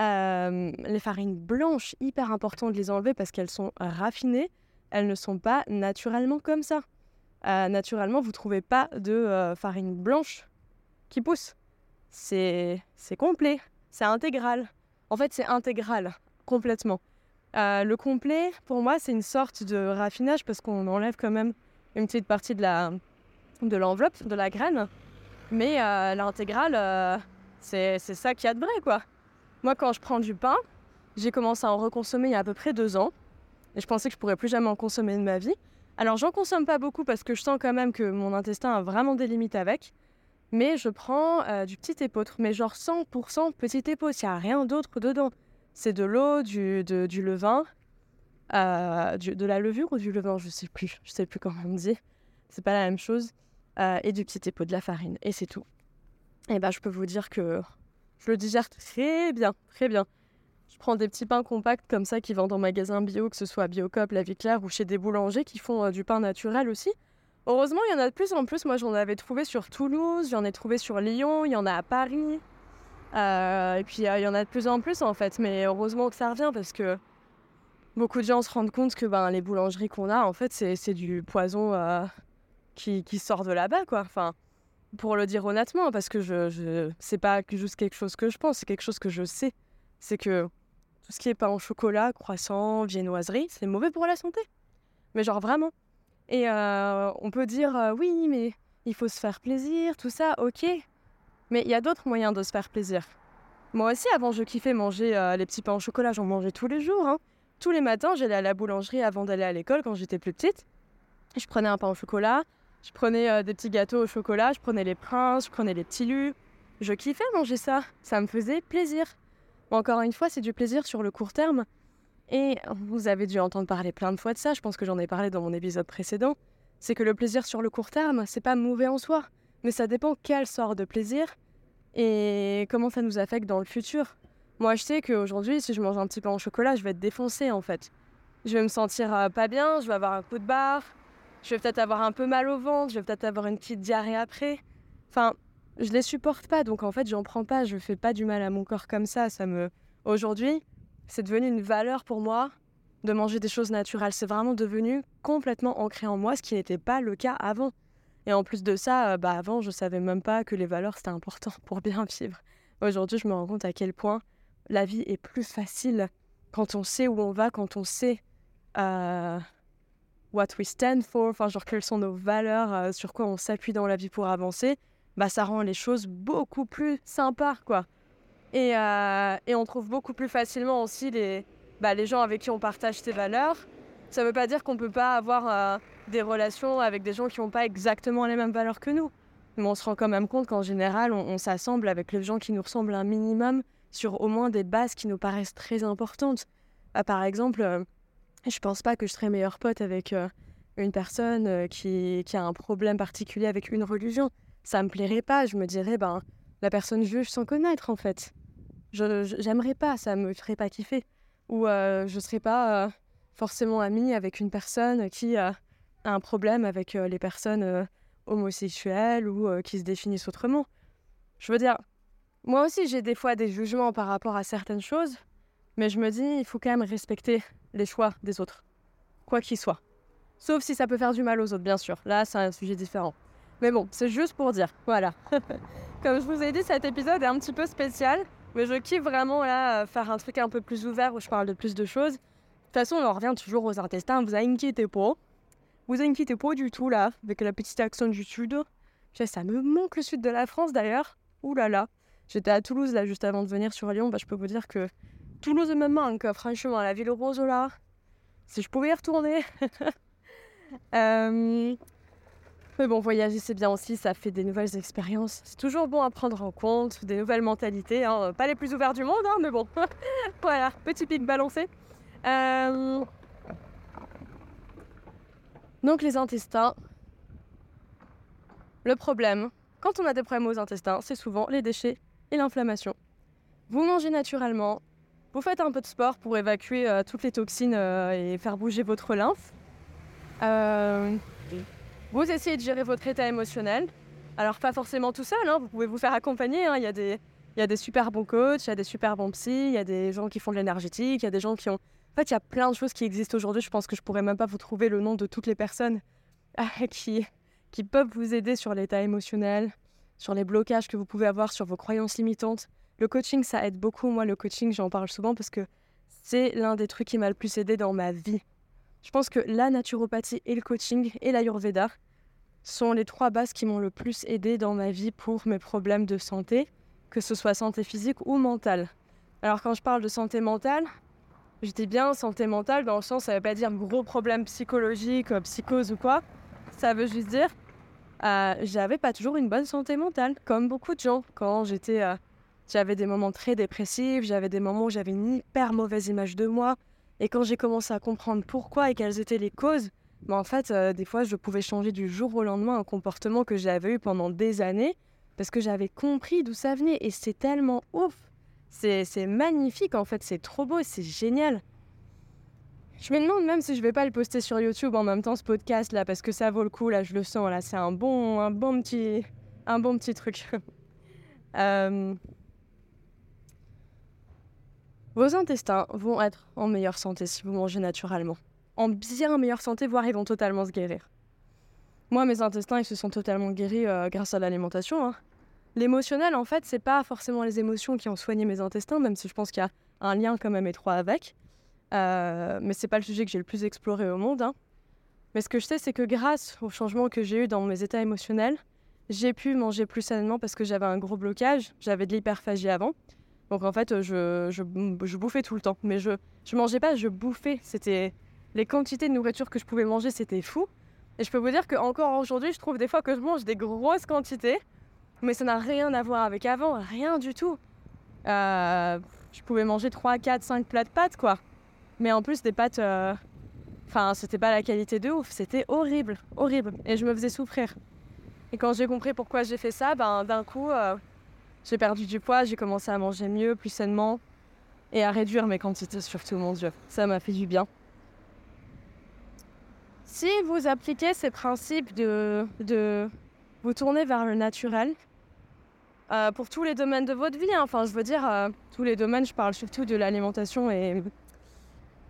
euh, les farines blanches, hyper important de les enlever parce qu'elles sont raffinées. Elles ne sont pas naturellement comme ça. Euh, naturellement, vous ne trouvez pas de farine blanche qui pousse c'est complet, c'est intégral. En fait, c'est intégral, complètement. Euh, le complet, pour moi, c'est une sorte de raffinage parce qu'on enlève quand même une petite partie de de l'enveloppe, de la graine. Mais euh, l'intégrale, euh, c'est ça qu'il y a de vrai, quoi. Moi, quand je prends du pain, j'ai commencé à en reconsommer il y a à peu près deux ans. Et je pensais que je pourrais plus jamais en consommer de ma vie. Alors j'en consomme pas beaucoup parce que je sens quand même que mon intestin a vraiment des limites avec. Mais je prends euh, du petit épeautre, mais genre 100% petit épeautre, il n'y a rien d'autre dedans. C'est de l'eau, du, du levain, euh, de la levure ou du levain, je sais plus, je sais plus comment on dit. C'est pas la même chose. Euh, et du petit épaule, de la farine, et c'est tout. Et bah, je peux vous dire que je le digère très bien, très bien. Je prends des petits pains compacts comme ça qui vendent en magasin bio, que ce soit Biocop, La Vie Claire ou chez des boulangers qui font du pain naturel aussi. Heureusement, il y en a de plus en plus. Moi, j'en avais trouvé sur Toulouse, j'en ai trouvé sur Lyon, il y en a à Paris. Euh, et puis, il y en a de plus en plus en fait. Mais heureusement que ça revient parce que beaucoup de gens se rendent compte que ben, les boulangeries qu'on a, en fait, c'est du poison qui, qui sort de là-bas, quoi. Enfin, pour le dire honnêtement, parce que je, je c'est pas juste quelque chose que je pense, c'est quelque chose que je sais. C'est que tout ce qui est pain au chocolat, croissant, viennoiserie, c'est mauvais pour la santé. Mais genre vraiment. Et euh, on peut dire euh, oui, mais il faut se faire plaisir, tout ça, ok. Mais il y a d'autres moyens de se faire plaisir. Moi aussi, avant, je kiffais manger euh, les petits pains au chocolat, j'en mangeais tous les jours. Hein. Tous les matins, j'allais à la boulangerie avant d'aller à l'école quand j'étais plus petite. Je prenais un pain au chocolat, je prenais des petits gâteaux au chocolat, je prenais les princes, je prenais les petits lus. Je kiffais manger ça, ça me faisait plaisir. Encore une fois, c'est du plaisir sur le court terme. Et vous avez dû entendre parler plein de fois de ça, je pense que j'en ai parlé dans mon épisode précédent. C'est que le plaisir sur le court terme, c'est pas mauvais en soi, mais ça dépend quel sort de plaisir et comment ça nous affecte dans le futur. Moi, je sais qu'aujourd'hui, si je mange un petit pain au chocolat, je vais être défoncé en fait. Je vais me sentir euh, pas bien, je vais avoir un coup de barre, je vais peut-être avoir un peu mal au ventre, je vais peut-être avoir une petite diarrhée après. Enfin, je les supporte pas, donc en fait, j'en prends pas, je fais pas du mal à mon corps comme ça. Ça me. Aujourd'hui, c'est devenu une valeur pour moi de manger des choses naturelles. C'est vraiment devenu complètement ancré en moi, ce qui n'était pas le cas avant. Et en plus de ça, euh, bah avant, je savais même pas que les valeurs c'était important pour bien vivre. Aujourd'hui, je me rends compte à quel point la vie est plus facile quand on sait où on va, quand on sait euh, what we stand for, enfin genre quelles sont nos valeurs, euh, sur quoi on s'appuie dans la vie pour avancer, bah ça rend les choses beaucoup plus sympas quoi. Et, euh, et on trouve beaucoup plus facilement aussi les, bah, gens avec qui on partage ces valeurs. Ça ne veut pas dire qu'on ne peut pas avoir euh, des relations avec des gens qui n'ont pas exactement les mêmes valeurs que nous. Mais on se rend quand même compte qu'en général, on, s'assemble avec les gens qui nous ressemblent un minimum sur au moins des bases qui nous paraissent très importantes. Bah, par exemple, je pense pas que je serais meilleur pote avec euh, une personne euh, qui, a un problème particulier avec une religion. Ça me plairait pas. Je me dirais, ben, la personne juge sans connaître, en fait. Je, j'aimerais pas, ça me ferait pas kiffer. Ou euh, je serais pas forcément amie avec une personne qui a un problème avec les personnes homosexuelles ou qui se définissent autrement. Je veux dire, moi aussi j'ai des fois des jugements par rapport à certaines choses, mais je me dis, il faut quand même respecter les choix des autres, quoi qu'il soit. Sauf si ça peut faire du mal aux autres, bien sûr. Là, c'est un sujet différent. Mais bon, c'est juste pour dire, voilà. Comme je vous ai dit, cet épisode est un petit peu spécial, mais je kiffe vraiment là faire un truc un peu plus ouvert où je parle de plus de choses. De toute façon, on revient toujours aux intestins, vous inquiétez pas. Vous inquiétez pas du tout là, avec la petite accent du sud. Ça me manque le sud de la France d'ailleurs. Ouh là là. J'étais à Toulouse là juste avant de venir sur Lyon, bah, je peux vous dire que Toulouse me manque, franchement, la ville rose là. Si je pouvais y retourner. Euh, mais bon, voyager c'est bien aussi, ça fait des nouvelles expériences. C'est toujours bon à prendre en compte, des nouvelles mentalités. Hein. Pas les plus ouverts du monde, hein, mais bon. voilà, petit pic balancé. Euh, donc les intestins. Le problème, quand on a des problèmes aux intestins, c'est souvent les déchets et l'inflammation. Vous mangez naturellement, vous faites un peu de sport pour évacuer euh, toutes les toxines euh, et faire bouger votre lymphe. Vous essayez de gérer votre état émotionnel. Alors pas forcément tout seul, hein, vous pouvez vous faire accompagner. Hein. Il, y a des, il y a des super bons coachs, il y a des super bons psys, il y a des gens qui font de l'énergétique, il y a des gens qui ont... En fait, il y a plein de choses qui existent aujourd'hui. Je pense que je pourrais même pas vous trouver le nom de toutes les personnes qui, qui peuvent vous aider sur l'état émotionnel, sur les blocages que vous pouvez avoir, sur vos croyances limitantes. Le coaching, ça aide beaucoup. Moi, le coaching, j'en parle souvent parce que c'est l'un des trucs qui m'a le plus aidé dans ma vie. Je pense que la naturopathie et le coaching et l'ayurveda sont les trois bases qui m'ont le plus aidé dans ma vie pour mes problèmes de santé, que ce soit santé physique ou mentale. Alors quand je parle de santé mentale, Je dis bien santé mentale dans le sens, ça veut pas dire gros problème psychologique, euh, psychose ou quoi. Ça veut juste dire, euh, j'avais pas toujours une bonne santé mentale, comme beaucoup de gens. Quand j'étais, euh, j'avais des moments très dépressifs, j'avais des moments où j'avais une hyper mauvaise image de moi. Et quand j'ai commencé à comprendre pourquoi et quelles étaient les causes, bah en fait, des fois, je pouvais changer du jour au lendemain un comportement que j'avais eu pendant des années parce que j'avais compris d'où ça venait. Et c'est tellement ouf. C'est magnifique en fait, c'est trop beau, c'est génial. Je me demande même si je vais pas le poster sur YouTube en même temps ce podcast là parce que ça vaut le coup là, je le sens là, c'est un bon un bon petit un bon petit truc. Euh, vos intestins vont être en meilleure santé si vous mangez naturellement. En bien meilleure santé, voire ils vont totalement se guérir. Moi, mes intestins, ils se sont totalement guéris euh, grâce à l'alimentation. Hein. L'émotionnel, en fait, c'est pas forcément les émotions qui ont soigné mes intestins, même si je pense qu'il y a un lien quand même étroit avec. Euh, mais c'est pas le sujet que j'ai le plus exploré au monde. Hein. Mais ce que je sais, c'est que grâce au changement que j'ai eu dans mes états émotionnels, j'ai pu manger plus sainement parce que j'avais un gros blocage, j'avais de l'hyperphagie avant. Donc en fait, je, je, je, bouffais tout le temps. Mais je, je mangeais pas, je bouffais. C'était les quantités de nourriture que je pouvais manger, c'était fou. Et je peux vous dire qu'encore aujourd'hui, je trouve des fois que je mange des grosses quantités. Mais ça n'a rien à voir avec avant, rien du tout. Euh, je pouvais manger 3, 4, 5 plats de pâtes, quoi. Mais en plus, des pâtes. Euh, enfin, c'était pas la qualité de ouf, c'était horrible, horrible. Et je me faisais souffrir. Et quand j'ai compris pourquoi j'ai fait ça, ben, d'un coup, euh, j'ai perdu du poids, j'ai commencé à manger mieux, plus sainement. Et à réduire mes quantités, surtout, mon Dieu. Ça m'a fait du bien. Si vous appliquez ces principes de, de vous tourner vers le naturel, euh, pour tous les domaines de votre vie. Hein. Je veux dire, euh, tous les domaines, je parle surtout de l'alimentation et,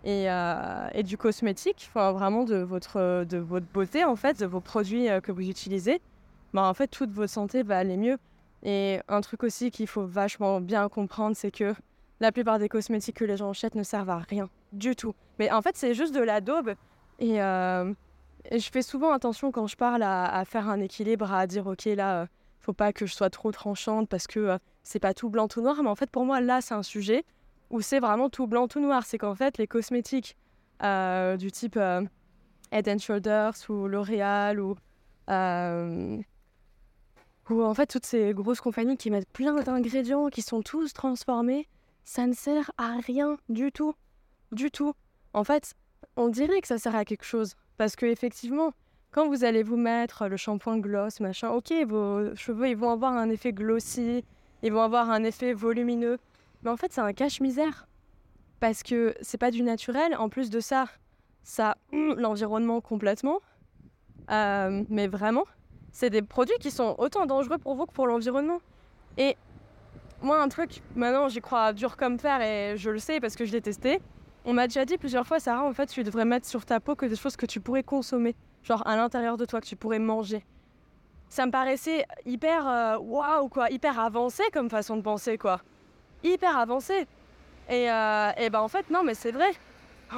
et, euh, et, du cosmétique, enfin, vraiment de votre, de votre beauté, en fait, de vos produits que vous utilisez. Bah, en fait, toute votre santé va aller mieux. Et un truc aussi qu'il faut vachement bien comprendre, c'est que la plupart des cosmétiques que les gens achètent ne servent à rien du tout. Mais en fait, c'est juste de la daube. Et, et, je fais souvent attention quand je parle à, faire un équilibre, à dire, OK, là faut pas que je sois trop tranchante parce que euh, c'est pas tout blanc, tout noir. Mais en fait, pour moi, là, c'est un sujet où c'est vraiment tout blanc, tout noir. C'est qu'en fait, les cosmétiques euh, du type euh, Head Shoulders ou L'Oréal ou, ou en fait toutes ces grosses compagnies qui mettent plein d'ingrédients qui sont tous transformés, ça ne sert à rien du tout. Du tout. En fait, on dirait que ça sert à quelque chose. Parce que effectivement, quand vous allez vous mettre le shampoing gloss, machin, ok, vos cheveux, ils vont avoir un effet glossy, ils vont avoir un effet volumineux. Mais en fait, c'est un cache-misère. Parce que c'est pas du naturel. En plus de ça, ça l'environnement complètement. Euh, mais vraiment, c'est des produits qui sont autant dangereux pour vous que pour l'environnement. Et moi, un truc, maintenant j'y crois dur comme fer et je le sais parce que je l'ai testé. On m'a déjà dit plusieurs fois, Sarah, en fait, tu devrais mettre sur ta peau que des choses que tu pourrais consommer genre à l'intérieur de toi que tu pourrais manger. Ça me paraissait hyper euh, waouh quoi, hyper avancé comme façon de penser quoi. Hyper avancé. Et, euh, et ben en fait non mais c'est vrai.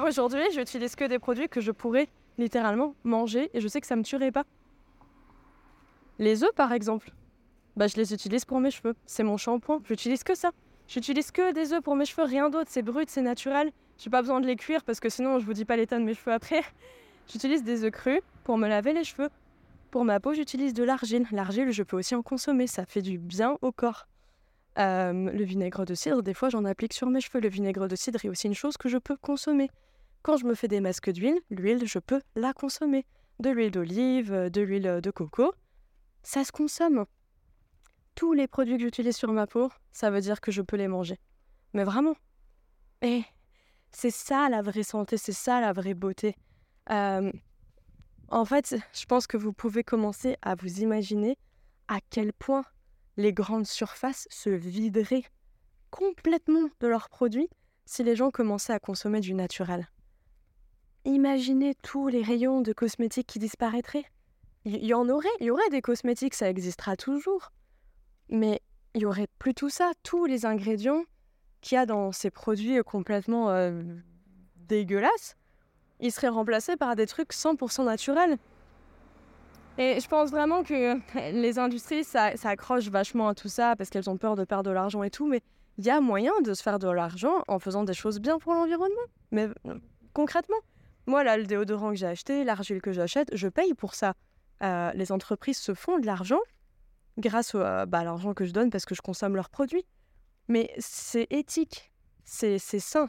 Aujourd'hui j'utilise que des produits que je pourrais littéralement manger et je sais que ça me tuerait pas. Les œufs par exemple, bah je les utilise pour mes cheveux. C'est mon shampoing, j'utilise que ça. J'utilise que des œufs pour mes cheveux, rien d'autre. C'est brut, c'est naturel. J'ai pas besoin de les cuire parce que sinon je vous dis pas l'état de mes cheveux après. J'utilise des œufs crus pour me laver les cheveux. Pour ma peau, j'utilise de l'argile. L'argile, je peux aussi en consommer, ça fait du bien au corps. Euh, le vinaigre de cidre, des fois, j'en applique sur mes cheveux. Le vinaigre de cidre est aussi une chose que je peux consommer. Quand je me fais des masques d'huile, l'huile, je peux la consommer. De l'huile d'olive, de l'huile de coco, ça se consomme. Tous les produits que j'utilise sur ma peau, ça veut dire que je peux les manger. Mais vraiment. Et c'est ça la vraie santé, c'est ça la vraie beauté. Euh, en fait, je pense que vous pouvez commencer à vous imaginer à quel point les grandes surfaces se videraient complètement de leurs produits si les gens commençaient à consommer du naturel. Imaginez tous les rayons de cosmétiques qui disparaîtraient. Il y en aurait, il y aurait des cosmétiques, ça existera toujours. Mais il y aurait plus tout ça, tous les ingrédients qu'il y a dans ces produits complètement euh, dégueulasses il serait remplacé par des trucs 100% naturels. Et je pense vraiment que les industries, ça, accroche vachement à tout ça parce qu'elles ont peur de perdre de l'argent et tout. Mais il y a moyen de se faire de l'argent en faisant des choses bien pour l'environnement. Mais euh, concrètement, moi, là, le déodorant que j'ai acheté, l'argile que j'achète, je paye pour ça. Euh, les entreprises se font de l'argent grâce bah, à l'argent que je donne parce que je consomme leurs produits. Mais c'est éthique, c'est sain.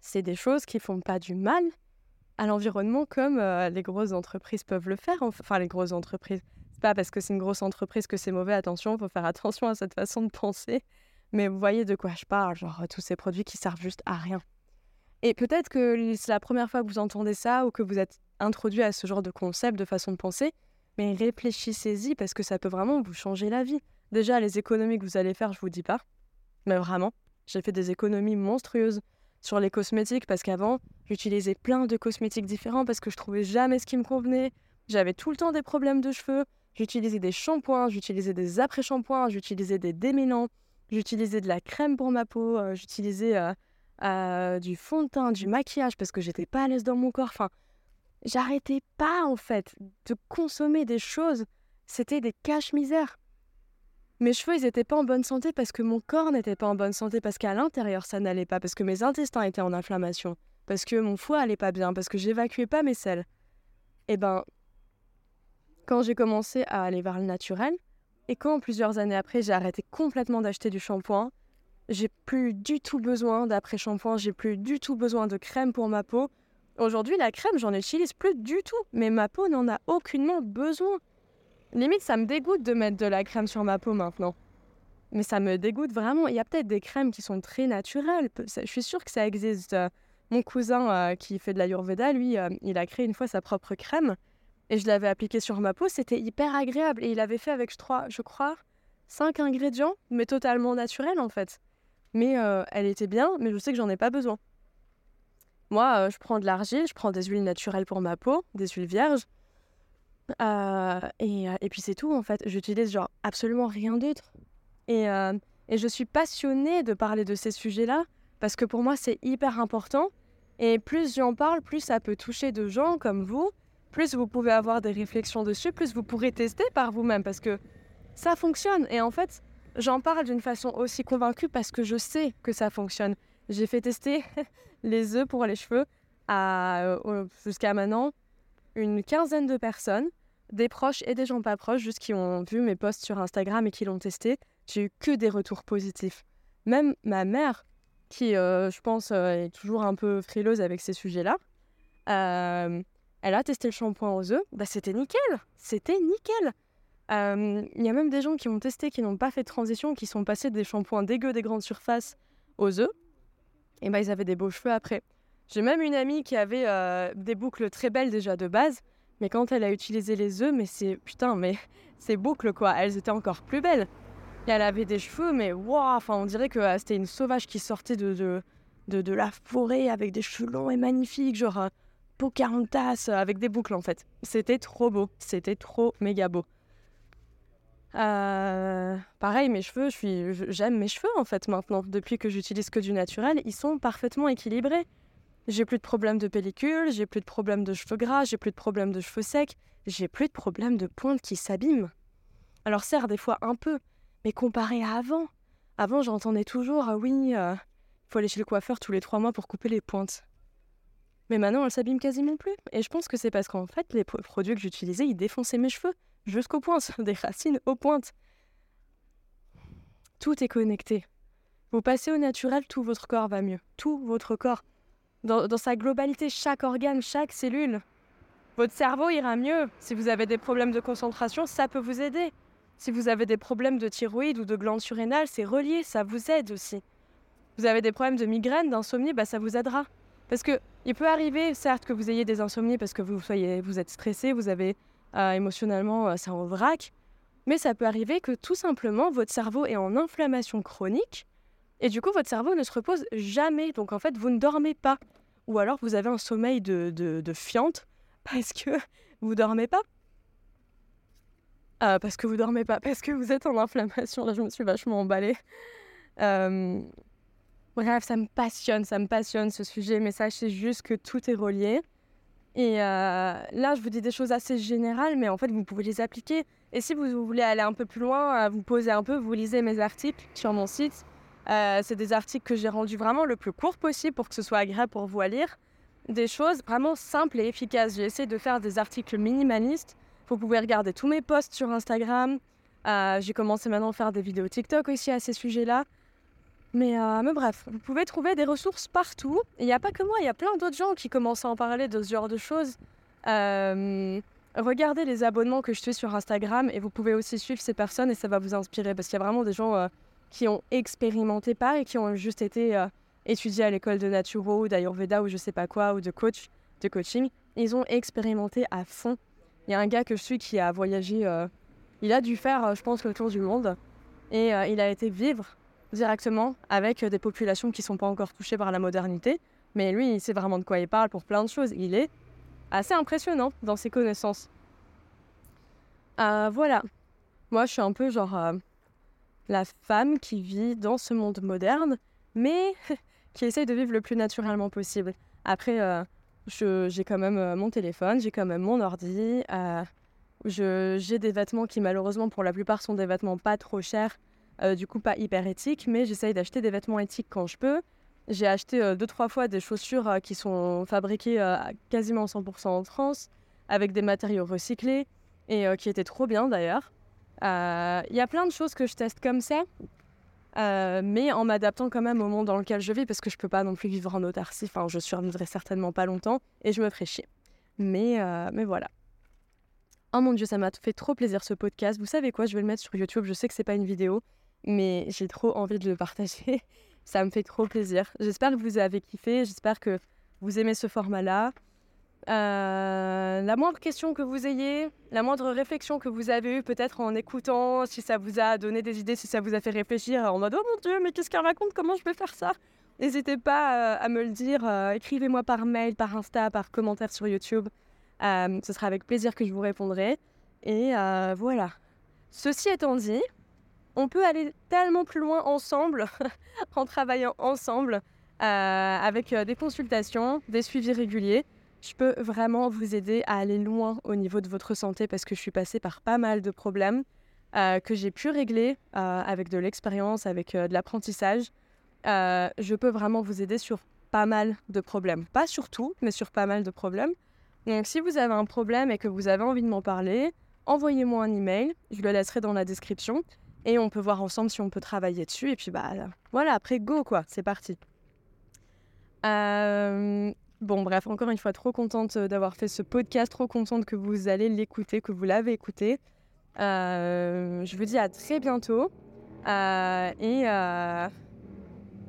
C'est des choses qui font pas du mal à l'environnement comme euh, les grosses entreprises peuvent le faire. Enfin, les grosses entreprises. C'est pas parce que c'est une grosse entreprise que c'est mauvais. Attention, il faut faire attention à cette façon de penser. Mais vous voyez de quoi je parle, genre tous ces produits qui servent juste à rien. Et peut-être que c'est la première fois que vous entendez ça ou que vous êtes introduit à ce genre de concept, de façon de penser, mais réfléchissez-y parce que ça peut vraiment vous changer la vie. Déjà, les économies que vous allez faire, je vous dis pas. Mais vraiment, j'ai fait des économies monstrueuses sur les cosmétiques parce qu'avant, j'utilisais plein de cosmétiques différents parce que je trouvais jamais ce qui me convenait. J'avais tout le temps des problèmes de cheveux. J'utilisais des shampoings, j'utilisais des après-shampoings, j'utilisais des démêlants, j'utilisais de la crème pour ma peau, euh, j'utilisais euh, euh, du fond de teint, du maquillage parce que j'étais pas à l'aise dans mon corps. Enfin, j'arrêtais pas en fait de consommer des choses. C'était des caches-misères. Mes cheveux, ils n'étaient pas en bonne santé parce que mon corps n'était pas en bonne santé, parce qu'à l'intérieur, ça n'allait pas, parce que mes intestins étaient en inflammation, parce que mon foie allait pas bien, parce que j'évacuais pas mes selles. Et eh ben, quand j'ai commencé à aller vers le naturel, et quand plusieurs années après, j'ai arrêté complètement d'acheter du shampoing, j'ai plus du tout besoin d'après-shampoing, j'ai plus du tout besoin de crème pour ma peau. Aujourd'hui, la crème, j'en utilise plus du tout, mais ma peau n'en a aucunement besoin. Limite, ça me dégoûte de mettre de la crème sur ma peau maintenant. Mais ça me dégoûte vraiment. Il y a peut-être des crèmes qui sont très naturelles. Je suis sûre que ça existe. Mon cousin euh, qui fait de la l'Ayurveda, lui, euh, il a créé une fois sa propre crème. Et je l'avais appliquée sur ma peau. C'était hyper agréable. Et il avait fait avec, je je crois, cinq ingrédients, mais totalement naturels en fait. Mais euh, elle était bien, mais je sais que j'en ai pas besoin. Moi, je prends de l'argile, je prends des huiles naturelles pour ma peau, des huiles vierges. Euh, et, euh, et, puis c'est tout en fait. J'utilise genre absolument rien d'autre. Et, euh, et, je suis passionnée de parler de ces sujets-là parce que pour moi c'est hyper important. Et plus j'en parle, plus ça peut toucher de gens comme vous. Plus vous pouvez avoir des réflexions dessus, plus vous pourrez tester par vous-même parce que ça fonctionne. Et en fait, j'en parle d'une façon aussi convaincue parce que je sais que ça fonctionne. J'ai fait tester les œufs pour les cheveux à, jusqu'à maintenant une quinzaine de personnes, des proches et des gens pas proches, juste qui ont vu mes posts sur Instagram et qui l'ont testé. J'ai eu que des retours positifs. Même ma mère, qui, euh, je pense, euh, est toujours un peu frileuse avec ces sujets-là, euh, elle a testé le shampoing aux œufs. Bah, c'était nickel. C'était nickel. Il y a même des gens qui ont testé, qui n'ont pas fait de transition, qui sont passés des shampoings dégueux des grandes surfaces aux œufs. Et bah, ils avaient des beaux cheveux après. J'ai même une amie qui avait des boucles très belles déjà de base, mais quand elle a utilisé les œufs, mais c'est putain, mais ces boucles quoi, elles étaient encore plus belles. Et elle avait des cheveux, mais waouh, enfin on dirait que euh, c'était une sauvage qui sortait de, de, de, la forêt avec des cheveux longs et magnifiques, genre Pocahontas avec des boucles en fait. C'était trop beau, c'était trop méga beau. Pareil, mes cheveux, j'aime mes cheveux en fait maintenant. Depuis que j'utilise que du naturel, ils sont parfaitement équilibrés. J'ai plus de problèmes de pellicule, j'ai plus de problèmes de cheveux gras, j'ai plus de problèmes de cheveux secs, j'ai plus de problèmes de pointes qui s'abîment. Alors certes, des fois un peu, mais comparé à avant. Avant, j'entendais toujours ah oui, il euh, faut aller chez le coiffeur tous les trois mois pour couper les pointes. Mais maintenant, elles s'abîment quasiment plus. Et je pense que c'est parce qu'en fait, les produits que j'utilisais, ils défonçaient mes cheveux jusqu'aux pointes, des racines aux pointes. Tout est connecté. Vous passez au naturel, tout votre corps va mieux. Tout votre corps dans, sa globalité, chaque organe, chaque cellule. Votre cerveau ira mieux. Si vous avez des problèmes de concentration, ça peut vous aider. Si vous avez des problèmes de thyroïde ou de glande surrénale, c'est relié, ça vous aide aussi. Vous avez des problèmes de migraine, d'insomnie, bah ça vous aidera. Parce que il peut arriver, certes, que vous ayez des insomnies parce que vous, soyez, vous êtes stressé, vous avez euh, émotionnellement, euh, ça en vrac. Mais ça peut arriver que tout simplement, votre cerveau est en inflammation chronique et du coup, votre cerveau ne se repose jamais. Donc en fait, vous ne dormez pas. Ou alors vous avez un sommeil de, de, fiante parce que vous dormez pas. Euh, parce que vous dormez pas, parce que vous êtes en inflammation. Là, je me suis vachement emballée. Bref, ça me passionne, ça me passionne ce sujet, mais sachez juste que tout est relié. Et euh, là, je vous dis des choses assez générales, mais en fait, vous pouvez les appliquer. Et si vous voulez aller un peu plus loin, vous posez un peu, vous lisez mes articles sur mon site Euh, c'est des articles que j'ai rendus vraiment le plus court possible pour que ce soit agréable pour vous à lire. Des choses vraiment simples et efficaces. J'ai essayé de faire des articles minimalistes. Vous pouvez regarder tous mes posts sur Instagram. Euh, j'ai commencé maintenant à faire des vidéos TikTok aussi à ces sujets-là. Mais, euh, mais, bref, vous pouvez trouver des ressources partout. Il n'y a pas que moi, il y a plein d'autres gens qui commencent à en parler de ce genre de choses. Euh, regardez les abonnements que je fais sur Instagram et vous pouvez aussi suivre ces personnes et ça va vous inspirer parce qu'il y a vraiment des gens qui ont expérimenté pas et qui ont juste été étudiés à l'école de naturo ou d'ayurveda ou je sais pas quoi ou de coach, de coaching. Ils ont expérimenté à fond. Il y a un gars que je suis qui a voyagé il a dû faire, euh, je pense, le tour du monde. Et euh, il a été vivre directement avec euh, des populations qui ne sont pas encore touchées par la modernité. Mais lui, il sait vraiment de quoi il parle pour plein de choses. Il est assez impressionnant dans ses connaissances. voilà. Moi, je suis un peu genre la femme qui vit dans ce monde moderne, mais qui essaye de vivre le plus naturellement possible. Après, j'ai quand même mon téléphone, j'ai quand même mon ordi. J'ai des vêtements qui malheureusement pour la plupart sont des vêtements pas trop chers, euh, du coup pas hyper éthiques, mais j'essaye d'acheter des vêtements éthiques quand je peux. J'ai acheté euh, deux trois fois des chaussures euh, qui sont fabriquées quasiment 100% en France, avec des matériaux recyclés, et qui étaient trop bien d'ailleurs. Il y a plein de choses que je teste comme ça, mais en m'adaptant quand même au monde dans lequel je vis, parce que je peux pas non plus vivre en autarcie, enfin je survivrai certainement pas longtemps, et je me ferai chier. Mais, mais voilà. Oh mon dieu, ça m'a fait trop plaisir ce podcast. Vous savez quoi, je vais le mettre sur YouTube. Je sais que c'est pas une vidéo, mais j'ai trop envie de le partager. ça me fait trop plaisir. J'espère que vous avez kiffé. J'espère que vous aimez ce format-là. Euh, la moindre question que vous ayez, la moindre réflexion que vous avez eue, peut-être en écoutant, si ça vous a donné des idées, si ça vous a fait réfléchir en mode Oh mon dieu, mais qu'est-ce qu'elle raconte Comment je vais faire ça? N'hésitez pas euh, à me le dire. Euh, écrivez-moi par mail, par Insta, par commentaire sur YouTube. Euh, ce sera avec plaisir que je vous répondrai. Et euh, voilà. Ceci étant dit, on peut aller tellement plus loin ensemble, en travaillant ensemble, euh, avec des consultations, des suivis réguliers. Je peux vraiment vous aider à aller loin au niveau de votre santé parce que je suis passée par pas mal de problèmes que j'ai pu régler avec de l'expérience, avec de l'apprentissage. je peux vraiment vous aider sur pas mal de problèmes. Pas sur tout, mais sur pas mal de problèmes. Donc si vous avez un problème et que vous avez envie de m'en parler, envoyez-moi un email, je le laisserai dans la description et on peut voir ensemble si on peut travailler dessus et puis bah voilà, après go quoi, c'est parti. Euh, bon bref, encore une fois, trop contente d'avoir fait ce podcast, trop contente que vous allez l'écouter, que vous l'avez écouté. Euh, je vous dis à très bientôt. Euh, et,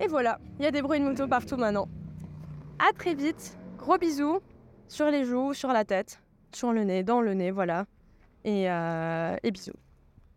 et voilà, il y a des bruits de moto partout maintenant. À très vite, gros bisous sur les joues, sur la tête, sur le nez, dans le nez, voilà. Et, euh, et bisous.